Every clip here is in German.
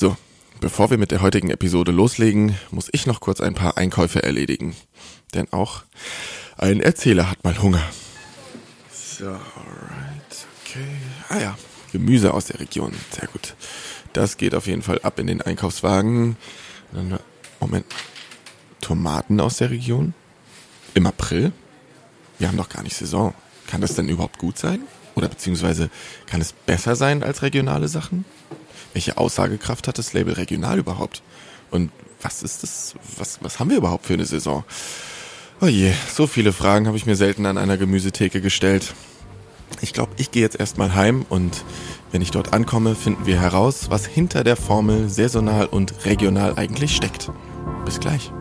So, bevor wir mit der heutigen Episode loslegen, muss ich noch kurz ein paar Einkäufe erledigen. Denn auch ein Erzähler hat mal Hunger. So, alright, okay. Ah ja, Gemüse aus der Region. Sehr gut. Das geht auf jeden Fall ab in den Einkaufswagen. Moment. Tomaten aus der Region? Im April? Wir haben doch gar nicht Saison. Kann das denn überhaupt gut sein? Oder beziehungsweise kann es besser sein als regionale Sachen? Welche Aussagekraft hat das Label regional überhaupt? Und was ist das? Was, was haben wir überhaupt für eine Saison? Oh je, so viele Fragen habe ich mir selten an einer Gemüsetheke gestellt. Ich glaube, ich gehe jetzt erstmal heim und wenn ich dort ankomme, finden wir heraus, was hinter der Formel saisonal und regional eigentlich steckt. Bis gleich.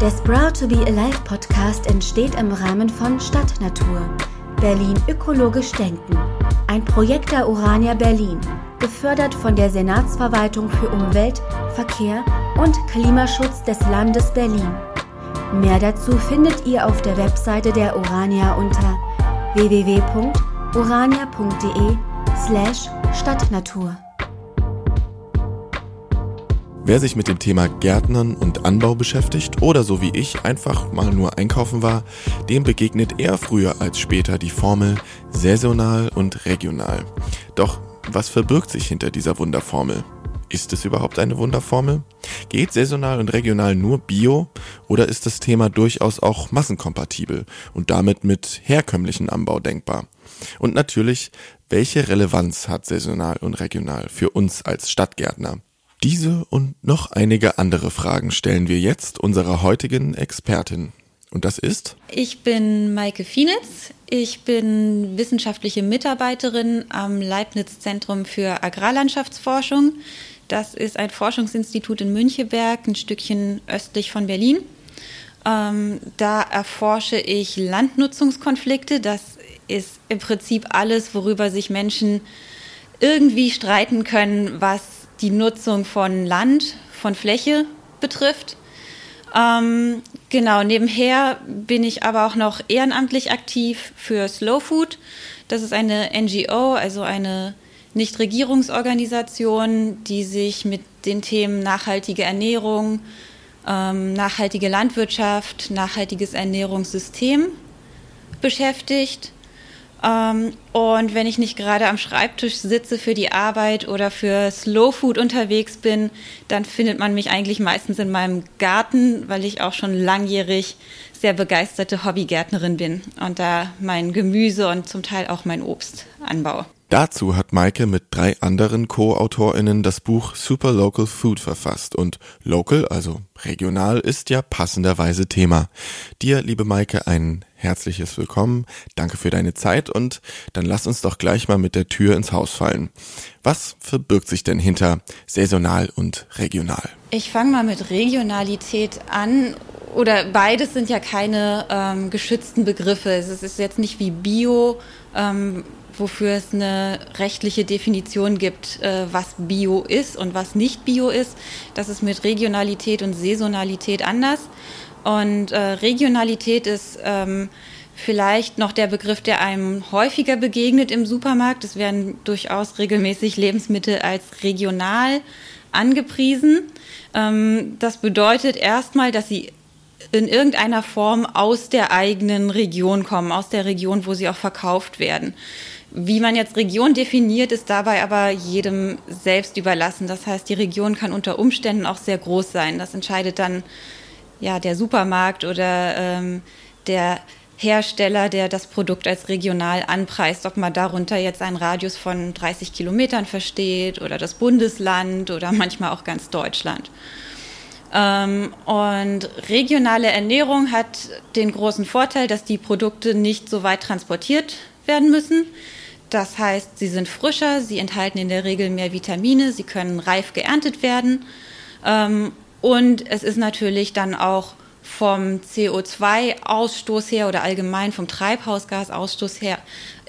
Der Sprout to be Alive Podcast entsteht im Rahmen von Stadtnatur. Berlin ökologisch denken. Ein Projekt der Urania Berlin, gefördert von der Senatsverwaltung für Umwelt, Verkehr und Klimaschutz des Landes Berlin. Mehr dazu findet ihr auf der Webseite der Urania unter www.urania.de slash Stadtnatur. Wer sich mit dem Thema Gärtnern und Anbau beschäftigt oder so wie ich einfach mal nur einkaufen war, dem begegnet eher früher als später die Formel saisonal und regional. Doch was verbirgt sich hinter dieser Wunderformel? Ist es überhaupt eine Wunderformel? Geht saisonal und regional nur Bio oder ist das Thema durchaus auch massenkompatibel und damit mit herkömmlichen Anbau denkbar? Und natürlich, welche Relevanz hat saisonal und regional für uns als Stadtgärtner? Diese und noch einige andere Fragen stellen wir jetzt unserer heutigen Expertin. Und das ist? Ich bin Maike Fienitz. Ich bin wissenschaftliche Mitarbeiterin am Leibniz Zentrum für Agrarlandschaftsforschung. Das ist ein Forschungsinstitut in Müncheberg, ein Stückchen östlich von Berlin. Ähm, da erforsche ich Landnutzungskonflikte. Das ist im Prinzip alles, worüber sich Menschen irgendwie streiten können, was die Nutzung von Land, von Fläche betrifft. Ähm, genau, nebenher bin ich aber auch noch ehrenamtlich aktiv für Slow Food. Das ist eine NGO, also eine Nichtregierungsorganisation, die sich mit den Themen nachhaltige Ernährung, ähm, nachhaltige Landwirtschaft, nachhaltiges Ernährungssystem beschäftigt. Ähm, und wenn ich nicht gerade am Schreibtisch sitze für die Arbeit oder für Slow Food unterwegs bin, dann findet man mich eigentlich meistens in meinem Garten, weil ich auch schon langjährig sehr begeisterte Hobbygärtnerin bin und da mein Gemüse und zum Teil auch mein Obst anbaue. Dazu hat Maike mit drei anderen Co-AutorInnen das Buch Super Local Food verfasst und local, also regional, ist ja passenderweise Thema. Dir, liebe Maike, ein herzliches Willkommen. Danke für deine Zeit und dann lass uns doch gleich mal mit der Tür ins Haus fallen. Was verbirgt sich denn hinter saisonal und regional? Ich fange mal mit Regionalität an oder beides sind ja keine ähm, geschützten Begriffe. Es ist jetzt nicht wie Bio, ähm, wofür es eine rechtliche Definition gibt, äh, was Bio ist und was nicht Bio ist. Das ist mit Regionalität und Saisonalität anders. Und äh, Regionalität ist ähm, vielleicht noch der Begriff, der einem häufiger begegnet im Supermarkt. Es werden durchaus regelmäßig Lebensmittel als regional angepriesen. Ähm, das bedeutet erstmal, dass sie in irgendeiner Form aus der eigenen Region kommen, aus der Region, wo sie auch verkauft werden. Wie man jetzt Region definiert, ist dabei aber jedem selbst überlassen. Das heißt, die Region kann unter Umständen auch sehr groß sein. Das entscheidet dann ja der Supermarkt oder ähm, der Hersteller, der das Produkt als regional anpreist, ob man darunter jetzt einen Radius von 30 Kilometern versteht oder das Bundesland oder manchmal auch ganz Deutschland. Ähm, und regionale Ernährung hat den großen Vorteil, dass die Produkte nicht so weit transportiert werden müssen. Das heißt, sie sind frischer, sie enthalten in der Regel mehr Vitamine, sie können reif geerntet werden. Ähm, und es ist natürlich dann auch vom CO2-Ausstoß her oder allgemein vom Treibhausgasausstoß her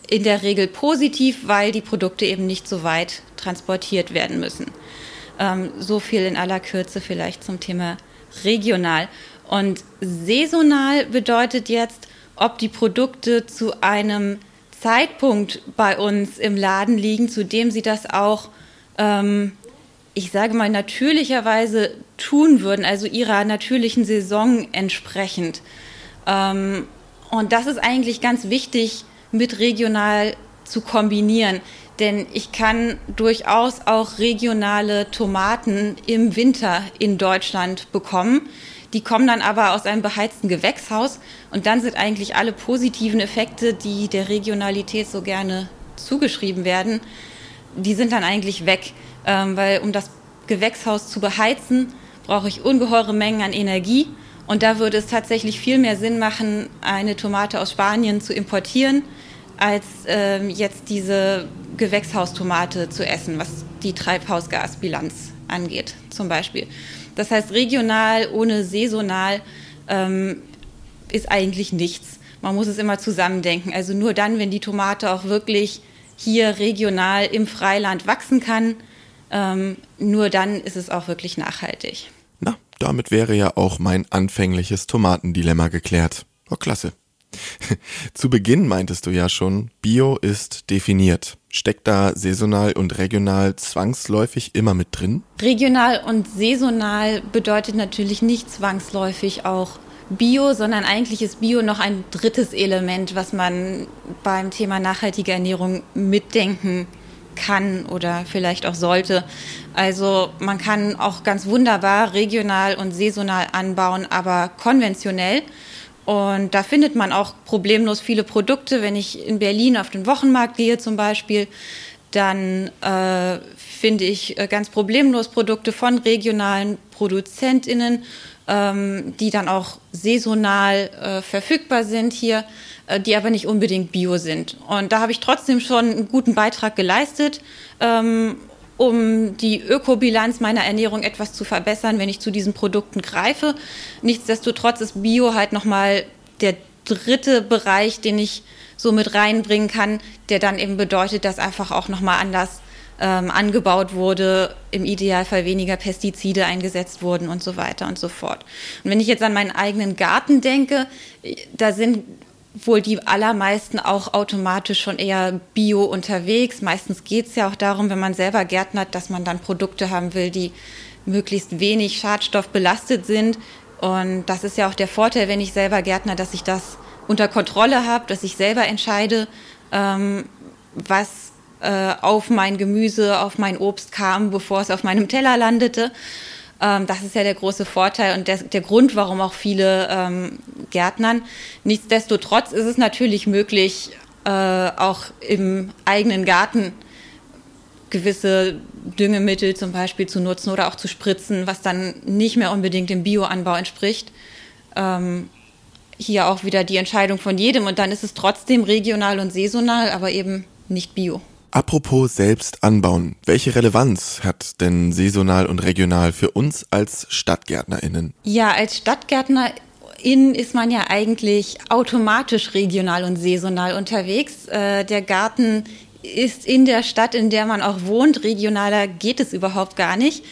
in der Regel positiv, weil die Produkte eben nicht so weit transportiert werden müssen. Ähm, so viel in aller Kürze vielleicht zum Thema regional. Und saisonal bedeutet jetzt, ob die Produkte zu einem Zeitpunkt bei uns im Laden liegen, zu dem sie das auch ähm, ich sage mal, natürlicherweise tun würden, also ihrer natürlichen Saison entsprechend. Ähm, und das ist eigentlich ganz wichtig, mit regional zu kombinieren. Denn ich kann durchaus auch regionale Tomaten im Winter in Deutschland bekommen. Die kommen dann aber aus einem beheizten Gewächshaus und dann sind eigentlich alle positiven Effekte, die der Regionalität so gerne zugeschrieben werden, die sind dann eigentlich weg, ähm, weil um das Gewächshaus zu beheizen, brauche ich ungeheure Mengen an Energie und da würde es tatsächlich viel mehr Sinn machen, eine Tomate aus Spanien zu importieren, als ähm, jetzt diese Gewächshaustomate zu essen, was die Treibhausgasbilanz angeht, zum Beispiel. Das heißt, regional ohne saisonal ähm, ist eigentlich nichts. Man muss es immer zusammendenken. Also nur dann, wenn die Tomate auch wirklich hier regional im Freiland wachsen kann, ähm, nur dann ist es auch wirklich nachhaltig. Na, damit wäre ja auch mein anfängliches Tomatendilemma geklärt. Oh, klasse. Zu Beginn meintest du ja schon, Bio ist definiert. Steckt da saisonal und regional zwangsläufig immer mit drin? Regional und saisonal bedeutet natürlich nicht zwangsläufig auch Bio, sondern eigentlich ist Bio noch ein drittes Element, was man beim Thema nachhaltige Ernährung mitdenken kann oder vielleicht auch sollte. Also man kann auch ganz wunderbar regional und saisonal anbauen, aber konventionell. Und da findet man auch problemlos viele Produkte. Wenn ich in Berlin auf den Wochenmarkt gehe zum Beispiel, dann äh, finde ich äh, ganz problemlos Produkte von regionalen ProduzentInnen, ähm, die dann auch saisonal äh, verfügbar sind hier, äh, die aber nicht unbedingt bio sind. Und da habe ich trotzdem schon einen guten Beitrag geleistet. Ähm, um die Ökobilanz meiner Ernährung etwas zu verbessern, wenn ich zu diesen Produkten greife. Nichtsdestotrotz ist Bio halt nochmal der dritte Bereich, den ich so mit reinbringen kann, der dann eben bedeutet, dass einfach auch nochmal anders ähm, angebaut wurde, im Idealfall weniger Pestizide eingesetzt wurden und so weiter und so fort. Und wenn ich jetzt an meinen eigenen Garten denke, da sind wohl die allermeisten auch automatisch schon eher bio unterwegs. Meistens geht es ja auch darum, wenn man selber gärtnert, dass man dann Produkte haben will, die möglichst wenig Schadstoff belastet sind. Und das ist ja auch der Vorteil, wenn ich selber Gärtner, dass ich das unter Kontrolle habe, dass ich selber entscheide, ähm, was äh, auf mein Gemüse, auf mein Obst kam, bevor es auf meinem Teller landete. Ähm, das ist ja der große Vorteil und der, der Grund, warum auch viele ähm, Gärtnern. Nichtsdestotrotz ist es natürlich möglich, äh, auch im eigenen Garten gewisse Düngemittel zum Beispiel zu nutzen oder auch zu spritzen, was dann nicht mehr unbedingt dem Bioanbau entspricht. Ähm, hier auch wieder die Entscheidung von jedem und dann ist es trotzdem regional und saisonal, aber eben nicht bio. Apropos selbst anbauen, welche Relevanz hat denn saisonal und regional für uns als StadtgärtnerInnen? Ja, als StadtgärtnerInnen ist man ja eigentlich automatisch regional und saisonal unterwegs. Äh, der Garten ist in der Stadt, in der man auch wohnt. Regionaler geht es überhaupt gar nicht.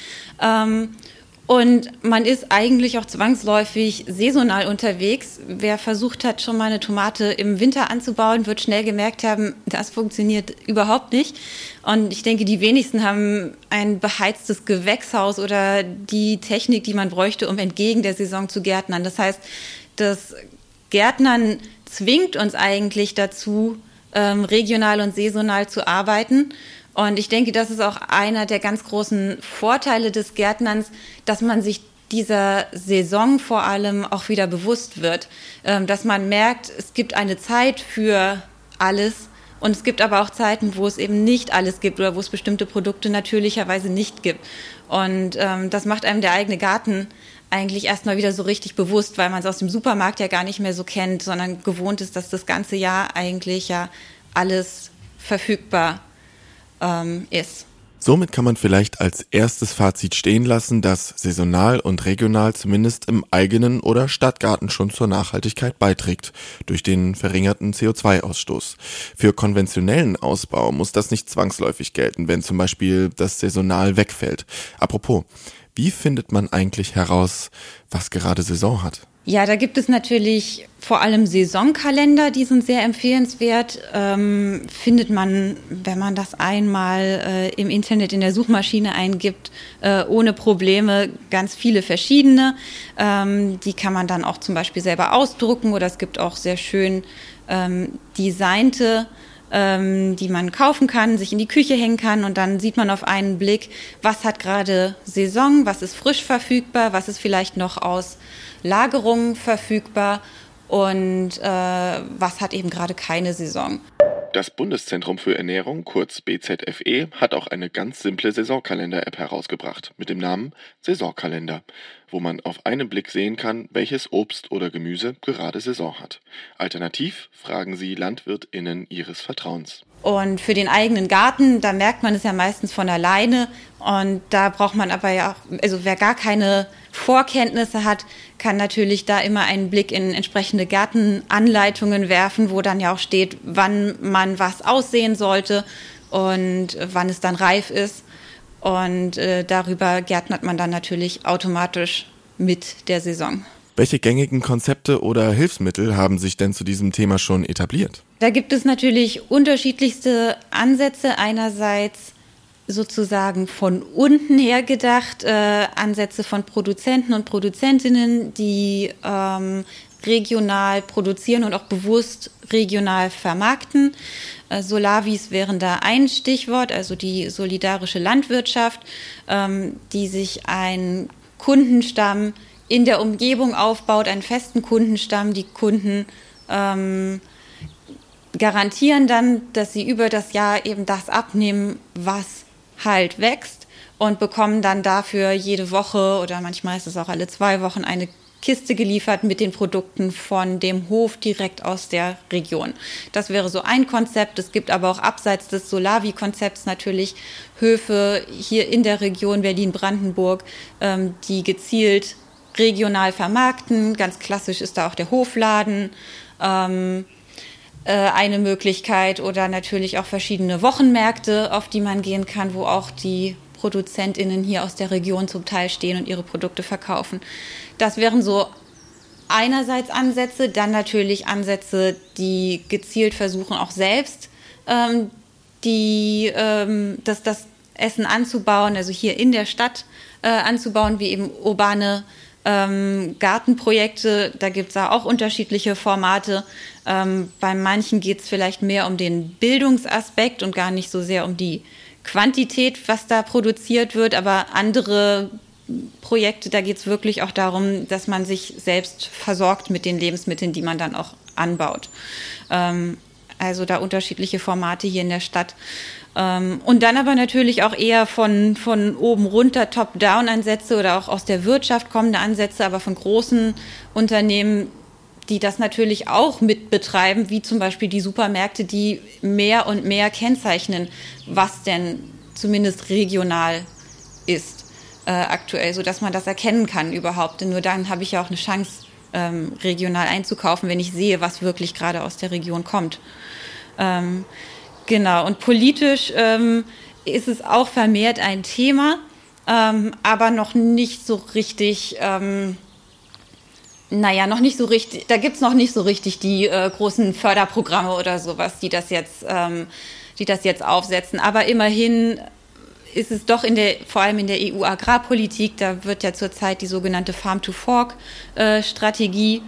Und man ist eigentlich auch zwangsläufig saisonal unterwegs. Wer versucht hat, schon mal eine Tomate im Winter anzubauen, wird schnell gemerkt haben, das funktioniert überhaupt nicht. Und ich denke, die wenigsten haben ein beheiztes Gewächshaus oder die Technik, die man bräuchte, um entgegen der Saison zu gärtnern. Das heißt, das Gärtnern zwingt uns eigentlich dazu, ähm, regional und saisonal zu arbeiten. Und ich denke, das ist auch einer der ganz großen Vorteile des Gärtnerns, dass man sich dieser Saison vor allem auch wieder bewusst wird, ähm, dass man merkt, es gibt eine Zeit für alles und es gibt aber auch Zeiten, wo es eben nicht alles gibt oder wo es bestimmte Produkte natürlicherweise nicht gibt. Und ähm, das macht einem der eigene Garten eigentlich erstmal wieder so richtig bewusst, weil man es aus dem Supermarkt ja gar nicht mehr so kennt, sondern gewohnt ist, dass das ganze Jahr eigentlich ja alles verfügbar ist ähm, ist. Somit kann man vielleicht als erstes Fazit stehen lassen, dass saisonal und regional zumindest im eigenen oder Stadtgarten schon zur Nachhaltigkeit beiträgt, durch den verringerten CO2-Ausstoß. Für konventionellen Ausbau muss das nicht zwangsläufig gelten, wenn zum Beispiel das saisonal wegfällt. Apropos, wie findet man eigentlich heraus, was gerade Saison hat? Ja, da gibt es natürlich vor allem Saisonkalender, die sind sehr empfehlenswert. Ähm, findet man, wenn man das einmal äh, im Internet in der Suchmaschine eingibt, äh, ohne Probleme ganz viele verschiedene. Ähm, die kann man dann auch zum Beispiel selber ausdrucken oder es gibt auch sehr schön ähm, designte ähm, die man kaufen kann, sich in die Küche hängen kann und dann sieht man auf einen Blick, was hat gerade Saison, was ist frisch verfügbar, was ist vielleicht noch aus Lagerungen verfügbar und äh, was hat eben gerade keine Saison. Das Bundeszentrum für Ernährung, kurz BZFE, hat auch eine ganz simple Saisonkalender-App herausgebracht mit dem Namen Saisonkalender, wo man auf einen Blick sehen kann, welches Obst oder Gemüse gerade Saison hat. Alternativ fragen Sie LandwirtInnen Ihres Vertrauens. Und für den eigenen Garten, da merkt man es ja meistens von alleine. Und da braucht man aber ja auch, also wer gar keine Vorkenntnisse hat, kann natürlich da immer einen Blick in entsprechende Gartenanleitungen werfen, wo dann ja auch steht, wann man was aussehen sollte und wann es dann reif ist. Und äh, darüber gärtnert man dann natürlich automatisch mit der Saison. Welche gängigen Konzepte oder Hilfsmittel haben sich denn zu diesem Thema schon etabliert? Da gibt es natürlich unterschiedlichste Ansätze. Einerseits sozusagen von unten her gedacht, äh, Ansätze von Produzenten und Produzentinnen, die ähm, regional produzieren und auch bewusst regional vermarkten. Äh, Solavis wären da ein Stichwort, also die solidarische Landwirtschaft, ähm, die sich einen Kundenstamm in der Umgebung aufbaut, einen festen Kundenstamm. Die Kunden ähm, garantieren dann, dass sie über das Jahr eben das abnehmen, was halt wächst und bekommen dann dafür jede Woche oder manchmal ist es auch alle zwei Wochen eine Kiste geliefert mit den Produkten von dem Hof direkt aus der Region. Das wäre so ein Konzept. Es gibt aber auch abseits des Solavi-Konzepts natürlich Höfe hier in der Region Berlin-Brandenburg, ähm, die gezielt regional vermarkten. Ganz klassisch ist da auch der Hofladen ähm, äh, eine Möglichkeit oder natürlich auch verschiedene Wochenmärkte, auf die man gehen kann, wo auch die ProduzentInnen hier aus der Region zum Teil stehen und ihre Produkte verkaufen. Das wären so einerseits Ansätze, dann natürlich Ansätze, die gezielt versuchen, auch selbst ähm, die, ähm, das, das Essen anzubauen, also hier in der Stadt äh, anzubauen, wie eben urbane ähm, Gartenprojekte, da gibt es auch unterschiedliche Formate. Ähm, bei manchen geht es vielleicht mehr um den Bildungsaspekt und gar nicht so sehr um die Quantität, was da produziert wird, aber andere Projekte, da geht es wirklich auch darum, dass man sich selbst versorgt mit den Lebensmitteln, die man dann auch anbaut. Ähm, also da unterschiedliche Formate hier in der Stadt. Ähm, und dann aber natürlich auch eher von, von oben runter Top-Down-Ansätze oder auch aus der Wirtschaft kommende Ansätze, aber von großen Unternehmen, die das natürlich auch mitbetreiben, wie zum Beispiel die Supermärkte, die mehr und mehr kennzeichnen, was denn zumindest regional ist äh, aktuell, sodass man das erkennen kann überhaupt. Denn nur dann habe ich ja auch eine Chance, ähm, regional einzukaufen, wenn ich sehe, was wirklich gerade aus der Region kommt. Ähm, Genau, und politisch ähm, ist es auch vermehrt ein Thema, ähm, aber noch nicht so richtig, ähm, naja, noch nicht so richtig, da gibt es noch nicht so richtig die äh, großen Förderprogramme oder sowas, die das jetzt, ähm, die das jetzt aufsetzen. Aber immerhin ist es doch in der, vor allem in der EU-Agrarpolitik, da wird ja zurzeit die sogenannte Farm-to-Fork-Strategie äh,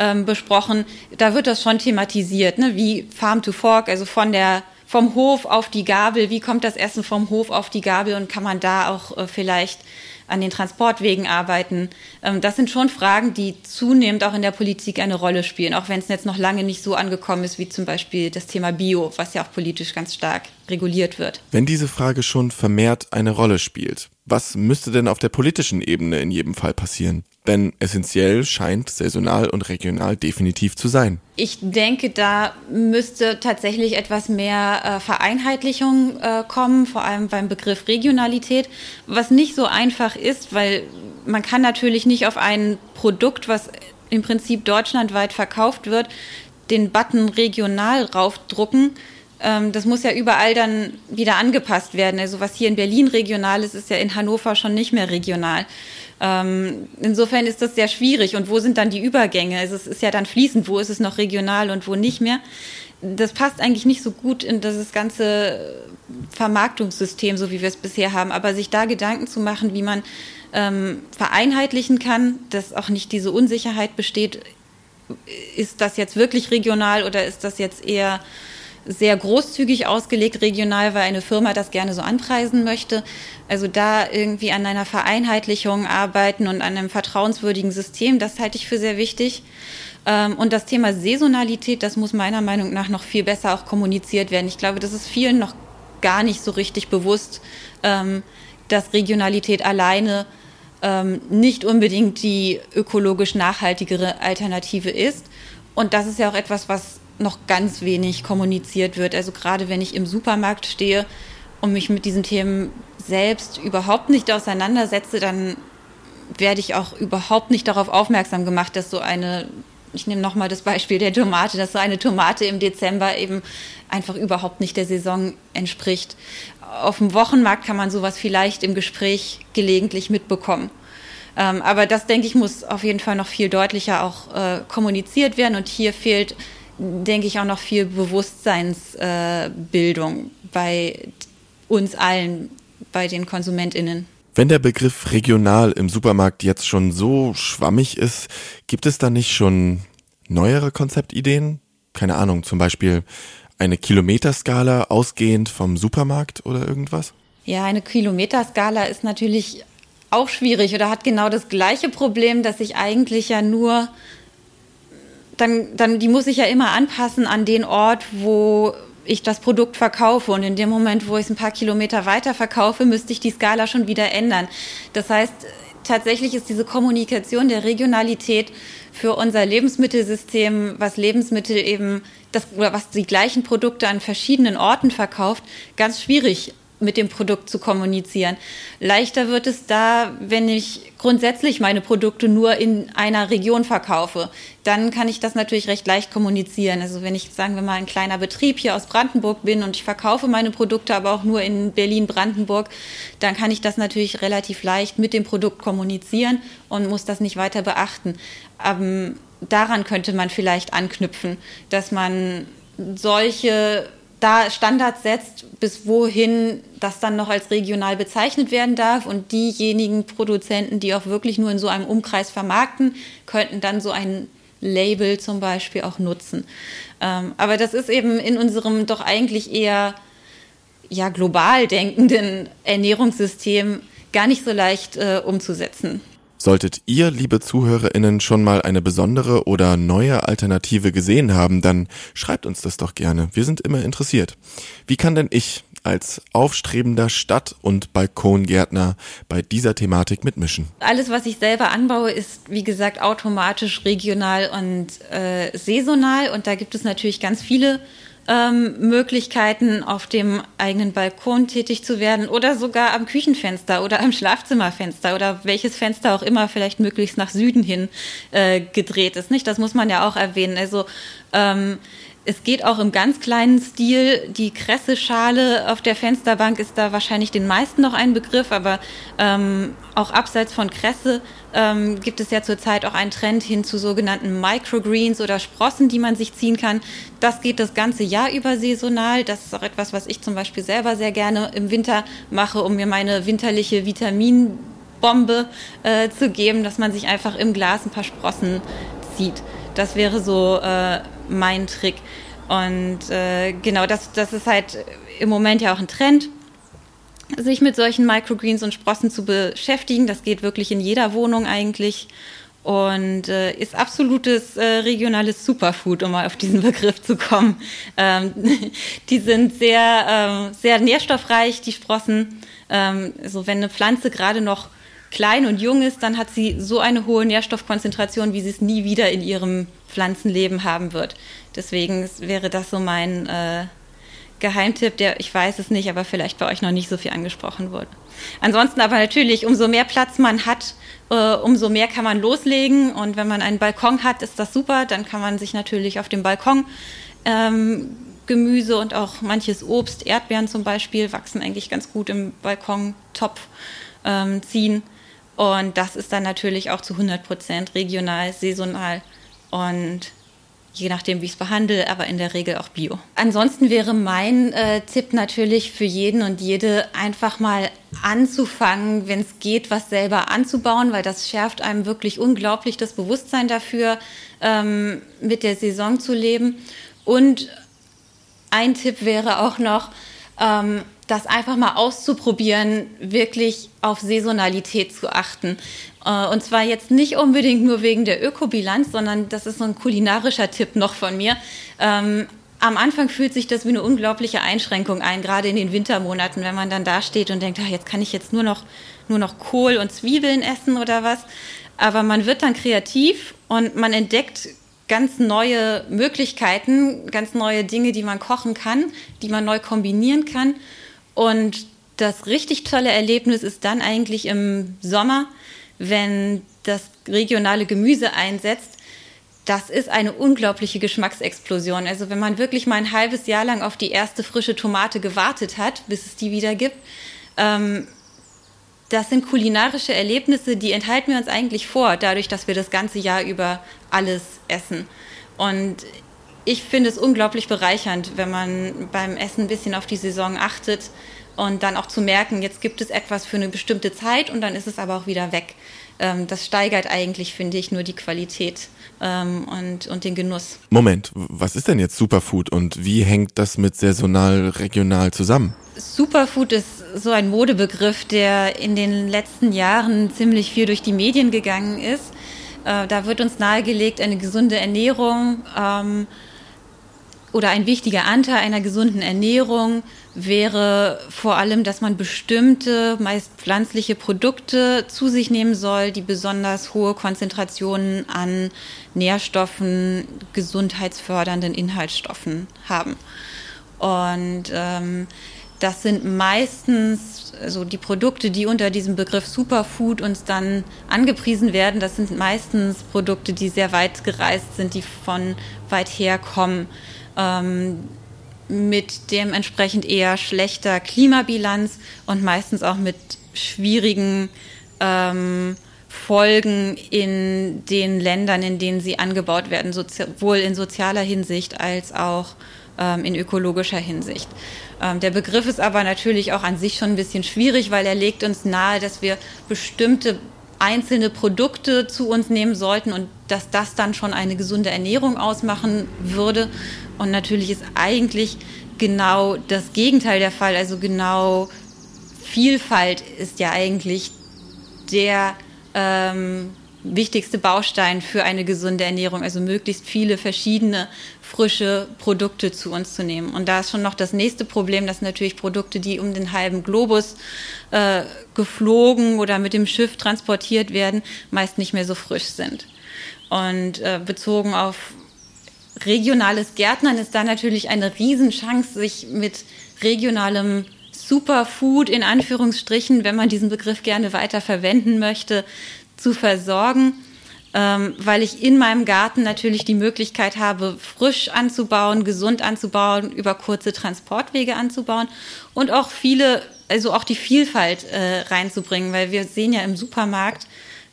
ähm, besprochen. Da wird das schon thematisiert, ne? wie Farm to Fork, also von der vom Hof auf die Gabel, wie kommt das Essen vom Hof auf die Gabel und kann man da auch äh, vielleicht an den Transportwegen arbeiten. Ähm, das sind schon Fragen, die zunehmend auch in der Politik eine Rolle spielen, auch wenn es jetzt noch lange nicht so angekommen ist wie zum Beispiel das Thema Bio, was ja auch politisch ganz stark reguliert wird. Wenn diese Frage schon vermehrt eine Rolle spielt, was müsste denn auf der politischen Ebene in jedem Fall passieren? Denn essentiell scheint saisonal und regional definitiv zu sein. Ich denke, da müsste tatsächlich etwas mehr äh, Vereinheitlichung äh, kommen, vor allem beim Begriff Regionalität, was nicht so einfach ist, weil man kann natürlich nicht auf ein Produkt, was im Prinzip deutschlandweit verkauft wird, den Button regional raufdrucken ähm, das muss ja überall dann wieder angepasst werden. Also was hier in Berlin regional ist, ist ja in Hannover schon nicht mehr regional. Ähm, insofern ist das sehr schwierig. Und wo sind dann die Übergänge? Es ist ja dann fließend, wo ist es noch regional und wo nicht mehr. Das passt eigentlich nicht so gut in das ganze Vermarktungssystem, so wie wir es bisher haben. Aber sich da Gedanken zu machen, wie man ähm, vereinheitlichen kann, dass auch nicht diese Unsicherheit besteht, ist das jetzt wirklich regional oder ist das jetzt eher sehr großzügig ausgelegt regional, weil eine Firma das gerne so anpreisen möchte. Also da irgendwie an einer Vereinheitlichung arbeiten und an einem vertrauenswürdigen System, das halte ich für sehr wichtig. Ähm, und das Thema Saisonalität, das muss meiner Meinung nach noch viel besser auch kommuniziert werden. Ich glaube, das ist vielen noch gar nicht so richtig bewusst, ähm, dass Regionalität alleine ähm, nicht unbedingt die ökologisch nachhaltigere Alternative ist. Und das ist ja auch etwas, was noch ganz wenig kommuniziert wird. Also gerade wenn ich im Supermarkt stehe und mich mit diesen Themen selbst überhaupt nicht auseinandersetze, dann werde ich auch überhaupt nicht darauf aufmerksam gemacht, dass so eine, ich nehme nochmal das Beispiel der Tomate, dass so eine Tomate im Dezember eben einfach überhaupt nicht der Saison entspricht. Auf dem Wochenmarkt kann man sowas vielleicht im Gespräch gelegentlich mitbekommen. Ähm, aber das, denke ich, muss auf jeden Fall noch viel deutlicher auch äh, kommuniziert werden. Und hier fehlt denke ich, auch noch viel Bewusstseinsbildung bei uns allen, bei den KonsumentInnen. Wenn der Begriff regional im Supermarkt jetzt schon so schwammig ist, gibt es da nicht schon neuere Konzeptideen? Keine Ahnung, zum Beispiel eine Kilometerskala ausgehend vom Supermarkt oder irgendwas? Ja, eine Kilometerskala ist natürlich auch schwierig oder hat genau das gleiche Problem, dass ich eigentlich ja nur dann, dann die muss ich ja immer anpassen an den Ort, wo ich das Produkt verkaufe. Und in dem Moment, wo ich es ein paar Kilometer weiter verkaufe, müsste ich die Skala schon wieder ändern. Das heißt, tatsächlich ist diese Kommunikation der Regionalität für unser Lebensmittelsystem, was Lebensmittel eben das, oder was die gleichen Produkte an verschiedenen Orten verkauft, ganz schwierig mit dem Produkt zu kommunizieren. Leichter wird es da, wenn ich grundsätzlich meine Produkte nur in einer Region verkaufe. Dann kann ich das natürlich recht leicht kommunizieren. Also wenn ich, sagen wir mal, ein kleiner Betrieb hier aus Brandenburg bin und ich verkaufe meine Produkte aber auch nur in Berlin-Brandenburg, dann kann ich das natürlich relativ leicht mit dem Produkt kommunizieren und muss das nicht weiter beachten. Aber ähm, daran könnte man vielleicht anknüpfen, dass man solche da Standards setzt, bis wohin das dann noch als regional bezeichnet werden darf. Und diejenigen Produzenten, die auch wirklich nur in so einem Umkreis vermarkten, könnten dann so ein Label zum Beispiel auch nutzen. Ähm, aber das ist eben in unserem doch eigentlich eher ja, global denkenden Ernährungssystem gar nicht so leicht äh, umzusetzen. Solltet ihr, liebe ZuhörerInnen, schon mal eine besondere oder neue Alternative gesehen haben, dann schreibt uns das doch gerne. Wir sind immer interessiert. Wie kann denn ich als aufstrebender Stadt- und Balkongärtner bei dieser Thematik mitmischen? Alles, was ich selber anbaue, ist, wie gesagt, automatisch regional und äh, saisonal. Und da gibt es natürlich ganz viele ähm, Möglichkeiten, auf dem eigenen Balkon tätig zu werden oder sogar am Küchenfenster oder am Schlafzimmerfenster oder welches Fenster auch immer vielleicht möglichst nach Süden hin äh, gedreht ist. Nicht? Das muss man ja auch erwähnen. Also ähm, es geht auch im ganz kleinen Stil. Die Kresseschale auf der Fensterbank ist da wahrscheinlich den meisten noch ein Begriff, aber ähm, auch abseits von Kresse ähm, gibt es ja zurzeit auch einen Trend hin zu sogenannten Microgreens oder Sprossen, die man sich ziehen kann. Das geht das ganze Jahr über saisonal. Das ist auch etwas, was ich zum Beispiel selber sehr gerne im Winter mache, um mir meine winterliche Vitaminbombe äh, zu geben, dass man sich einfach im Glas ein paar Sprossen zieht. Das wäre so äh, mein Trick. Und äh, genau, das, das ist halt im Moment ja auch ein Trend, sich mit solchen Microgreens und Sprossen zu beschäftigen. Das geht wirklich in jeder Wohnung eigentlich und äh, ist absolutes äh, regionales Superfood, um mal auf diesen Begriff zu kommen. Ähm, die sind sehr, ähm, sehr nährstoffreich, die Sprossen. Ähm, so wenn eine Pflanze gerade noch klein und jung ist, dann hat sie so eine hohe Nährstoffkonzentration, wie sie es nie wieder in ihrem Pflanzenleben haben wird. Deswegen wäre das so mein äh, Geheimtipp, der ich weiß es nicht, aber vielleicht bei euch noch nicht so viel angesprochen wurde. Ansonsten aber natürlich, umso mehr Platz man hat, äh, umso mehr kann man loslegen. Und wenn man einen Balkon hat, ist das super. Dann kann man sich natürlich auf dem Balkon ähm, Gemüse und auch manches Obst, Erdbeeren zum Beispiel, wachsen eigentlich ganz gut im Balkontopf ähm, ziehen. Und das ist dann natürlich auch zu 100 Prozent regional, saisonal und je nachdem, wie ich es behandle, aber in der Regel auch bio. Ansonsten wäre mein äh, Tipp natürlich für jeden und jede einfach mal anzufangen, wenn es geht, was selber anzubauen, weil das schärft einem wirklich unglaublich das Bewusstsein dafür, ähm, mit der Saison zu leben. Und ein Tipp wäre auch noch, ähm, das einfach mal auszuprobieren, wirklich auf Saisonalität zu achten. Äh, und zwar jetzt nicht unbedingt nur wegen der Ökobilanz, sondern das ist so ein kulinarischer Tipp noch von mir. Ähm, am Anfang fühlt sich das wie eine unglaubliche Einschränkung ein, gerade in den Wintermonaten, wenn man dann da steht und denkt, ach, jetzt kann ich jetzt nur noch, nur noch Kohl und Zwiebeln essen oder was. Aber man wird dann kreativ und man entdeckt ganz neue Möglichkeiten, ganz neue Dinge, die man kochen kann, die man neu kombinieren kann. Und das richtig tolle Erlebnis ist dann eigentlich im Sommer, wenn das regionale Gemüse einsetzt. Das ist eine unglaubliche Geschmacksexplosion. Also wenn man wirklich mal ein halbes Jahr lang auf die erste frische Tomate gewartet hat, bis es die wieder gibt, ähm, das sind kulinarische Erlebnisse, die enthalten wir uns eigentlich vor, dadurch, dass wir das ganze Jahr über alles essen. Und ich finde es unglaublich bereichernd, wenn man beim Essen ein bisschen auf die Saison achtet und dann auch zu merken, jetzt gibt es etwas für eine bestimmte Zeit und dann ist es aber auch wieder weg. Ähm, das steigert eigentlich, finde ich, nur die Qualität ähm, und, und den Genuss. Moment, was ist denn jetzt Superfood und wie hängt das mit saisonal, regional zusammen? Superfood ist so ein Modebegriff, der in den letzten Jahren ziemlich viel durch die Medien gegangen ist. Äh, da wird uns nahegelegt, eine gesunde Ernährung ähm, oder ein wichtiger Anteil einer gesunden Ernährung wäre vor allem, dass man bestimmte, meist pflanzliche Produkte zu sich nehmen soll, die besonders hohe Konzentrationen an Nährstoffen, gesundheitsfördernden Inhaltsstoffen haben. Und ähm, das sind meistens also die Produkte, die unter diesem Begriff Superfood uns dann angepriesen werden. Das sind meistens Produkte, die sehr weit gereist sind, die von weit her kommen. Ähm, mit dementsprechend eher schlechter Klimabilanz und meistens auch mit schwierigen ähm, Folgen in den Ländern, in denen sie angebaut werden, sowohl in sozialer Hinsicht als auch ähm, in ökologischer Hinsicht. Ähm, der Begriff ist aber natürlich auch an sich schon ein bisschen schwierig, weil er legt uns nahe, dass wir bestimmte einzelne Produkte zu uns nehmen sollten und dass das dann schon eine gesunde Ernährung ausmachen würde. Und natürlich ist eigentlich genau das Gegenteil der Fall. Also genau Vielfalt ist ja eigentlich der ähm, wichtigste Baustein für eine gesunde Ernährung, also möglichst viele verschiedene frische Produkte zu uns zu nehmen. Und da ist schon noch das nächste Problem, dass natürlich Produkte, die um den halben Globus äh, geflogen oder mit dem Schiff transportiert werden, meist nicht mehr so frisch sind. Und äh, bezogen auf regionales Gärtnern ist da natürlich eine Riesenchance, sich mit regionalem Superfood in Anführungsstrichen, wenn man diesen Begriff gerne weiter verwenden möchte, zu versorgen, ähm, weil ich in meinem Garten natürlich die Möglichkeit habe, frisch anzubauen, gesund anzubauen, über kurze Transportwege anzubauen und auch viele, also auch die Vielfalt äh, reinzubringen, weil wir sehen ja im Supermarkt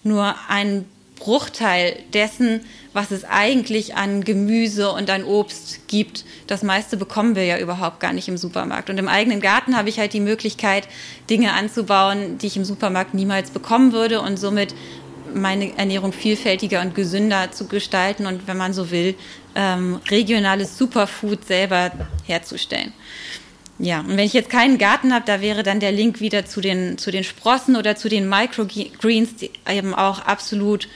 nur einen Bruchteil dessen, was es eigentlich an Gemüse und an Obst gibt. Das meiste bekommen wir ja überhaupt gar nicht im Supermarkt. Und im eigenen Garten habe ich halt die Möglichkeit, Dinge anzubauen, die ich im Supermarkt niemals bekommen würde und somit meine Ernährung vielfältiger und gesünder zu gestalten und wenn man so will, ähm, regionales Superfood selber herzustellen. Ja, und wenn ich jetzt keinen Garten habe, da wäre dann der Link wieder zu den, zu den Sprossen oder zu den Microgreens, die eben auch absolut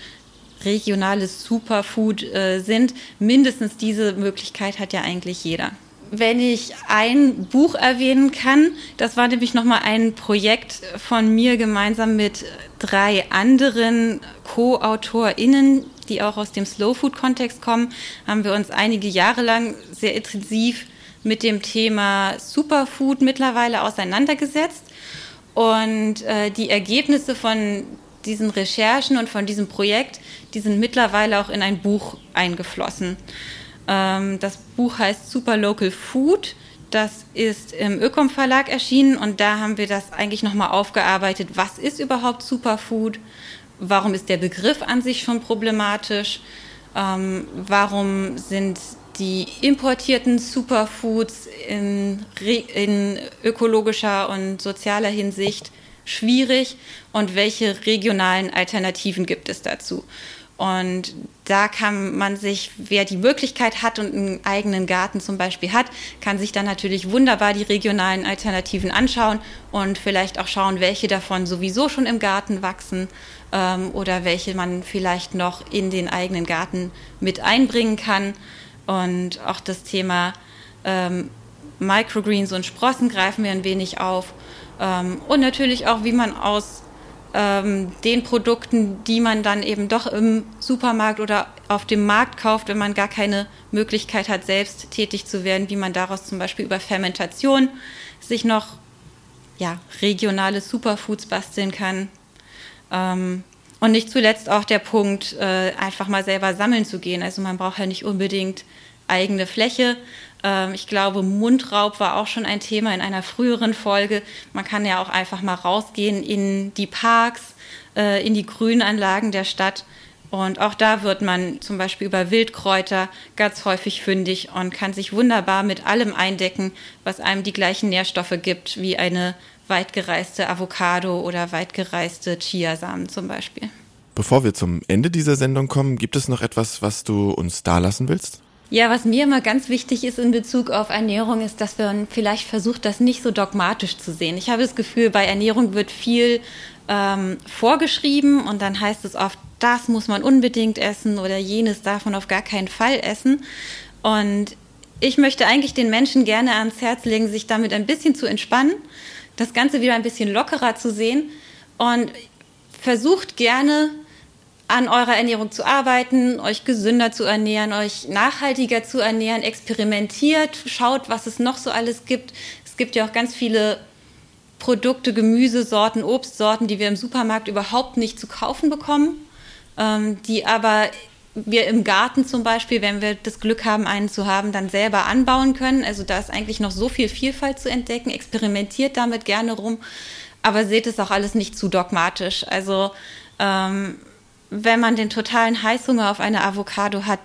regionales Superfood äh, sind. Mindestens diese Möglichkeit hat ja eigentlich jeder. Wenn ich ein Buch erwähnen kann, das war nämlich nochmal ein Projekt von mir gemeinsam mit drei anderen Co-AutorInnen, die auch aus dem Slow Food Kontext kommen, haben wir uns einige Jahre lang sehr intensiv mit dem Thema Superfood mittlerweile auseinandergesetzt. Und äh, die Ergebnisse von diesen Recherchen und von diesem Projekt, die sind mittlerweile auch in ein Buch eingeflossen. Ähm, das Buch heißt Super Local Food. Das ist im Ökom Verlag erschienen und da haben wir das eigentlich nochmal aufgearbeitet. Was ist überhaupt Superfood? Warum ist der Begriff an sich schon problematisch? Ähm, warum sind die importierten Superfoods in, in ökologischer und sozialer Hinsicht schwierig und welche regionalen Alternativen gibt es dazu? Und da kann man sich, wer die Möglichkeit hat und einen eigenen Garten zum Beispiel hat, kann sich dann natürlich wunderbar die regionalen Alternativen anschauen und vielleicht auch schauen, welche davon sowieso schon im Garten wachsen ähm, oder welche man vielleicht noch in den eigenen Garten mit einbringen kann. Und auch das Thema ähm, Microgreens und Sprossen greifen wir ein wenig auf. Ähm, und natürlich auch, wie man aus ähm, den Produkten, die man dann eben doch im Supermarkt oder auf dem Markt kauft, wenn man gar keine Möglichkeit hat, selbst tätig zu werden, wie man daraus zum Beispiel über Fermentation sich noch ja, regionale Superfoods basteln kann. Ähm, und nicht zuletzt auch der Punkt, äh, einfach mal selber sammeln zu gehen. Also man braucht ja nicht unbedingt eigene Fläche, ähm, ich glaube, Mundraub war auch schon ein Thema in einer früheren Folge. Man kann ja auch einfach mal rausgehen in die Parks, äh, in die Grünanlagen der Stadt. Und auch da wird man zum Beispiel über Wildkräuter ganz häufig fündig und kann sich wunderbar mit allem eindecken, was einem die gleichen Nährstoffe gibt, wie eine weitgereiste Avocado oder weitgereiste Chiasamen zum Beispiel. Bevor wir zum Ende dieser Sendung kommen, gibt es noch etwas, was du uns dalassen willst? Ja, was mir immer ganz wichtig ist in Bezug auf Ernährung, ist, dass man vielleicht versucht, das nicht so dogmatisch zu sehen. Ich habe das Gefühl, bei Ernährung wird viel ähm, vorgeschrieben und dann heißt es oft, das muss man unbedingt essen oder jenes darf man auf gar keinen Fall essen. Und ich möchte eigentlich den Menschen gerne ans Herz legen, sich damit ein bisschen zu entspannen, das Ganze wieder ein bisschen lockerer zu sehen und versucht gerne an eurer Ernährung zu arbeiten, euch gesünder zu ernähren, euch nachhaltiger zu ernähren, experimentiert, schaut, was es noch so alles gibt. Es gibt ja auch ganz viele Produkte, Gemüsesorten, Obstsorten, die wir im Supermarkt überhaupt nicht zu kaufen bekommen, ähm, die aber wir im Garten zum Beispiel, wenn wir das Glück haben, einen zu haben, dann selber anbauen können. Also da ist eigentlich noch so viel Vielfalt zu entdecken. Experimentiert damit gerne rum, aber seht es auch alles nicht zu dogmatisch. Also ähm, wenn man den totalen Heißhunger auf eine Avocado hat,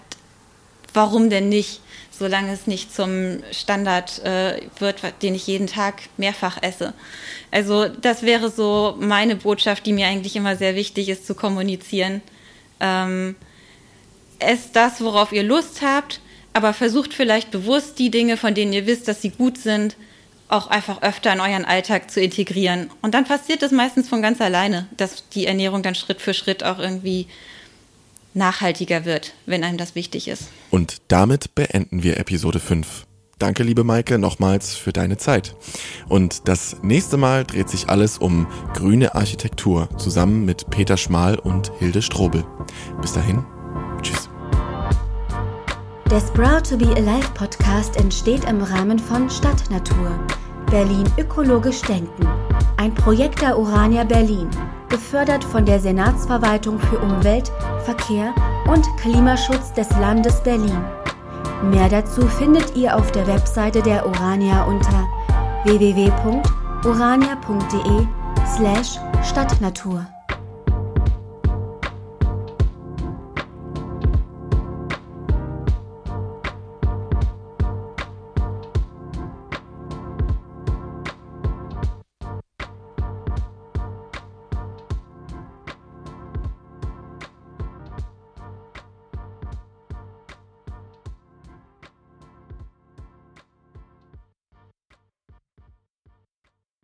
warum denn nicht? Solange es nicht zum Standard äh, wird, den ich jeden Tag mehrfach esse. Also das wäre so meine Botschaft, die mir eigentlich immer sehr wichtig ist zu kommunizieren. Ähm, esst das, worauf ihr Lust habt, aber versucht vielleicht bewusst die Dinge, von denen ihr wisst, dass sie gut sind, auch einfach öfter in euren Alltag zu integrieren. Und dann passiert das meistens von ganz alleine, dass die Ernährung dann Schritt für Schritt auch irgendwie nachhaltiger wird, wenn einem das wichtig ist. Und damit beenden wir Episode 5. Danke, liebe Maike, nochmals für deine Zeit. Und das nächste Mal dreht sich alles um grüne Architektur zusammen mit Peter Schmal und Hilde Strobel. Bis dahin. Der Sprout to be Alive Podcast entsteht im Rahmen von Stadtnatur. Berlin ökologisch denken. Ein Projekt der Urania Berlin, gefördert von der Senatsverwaltung für Umwelt, Verkehr und Klimaschutz des Landes Berlin. Mehr dazu findet ihr auf der Webseite der Urania unter www.urania.de slash Stadtnatur.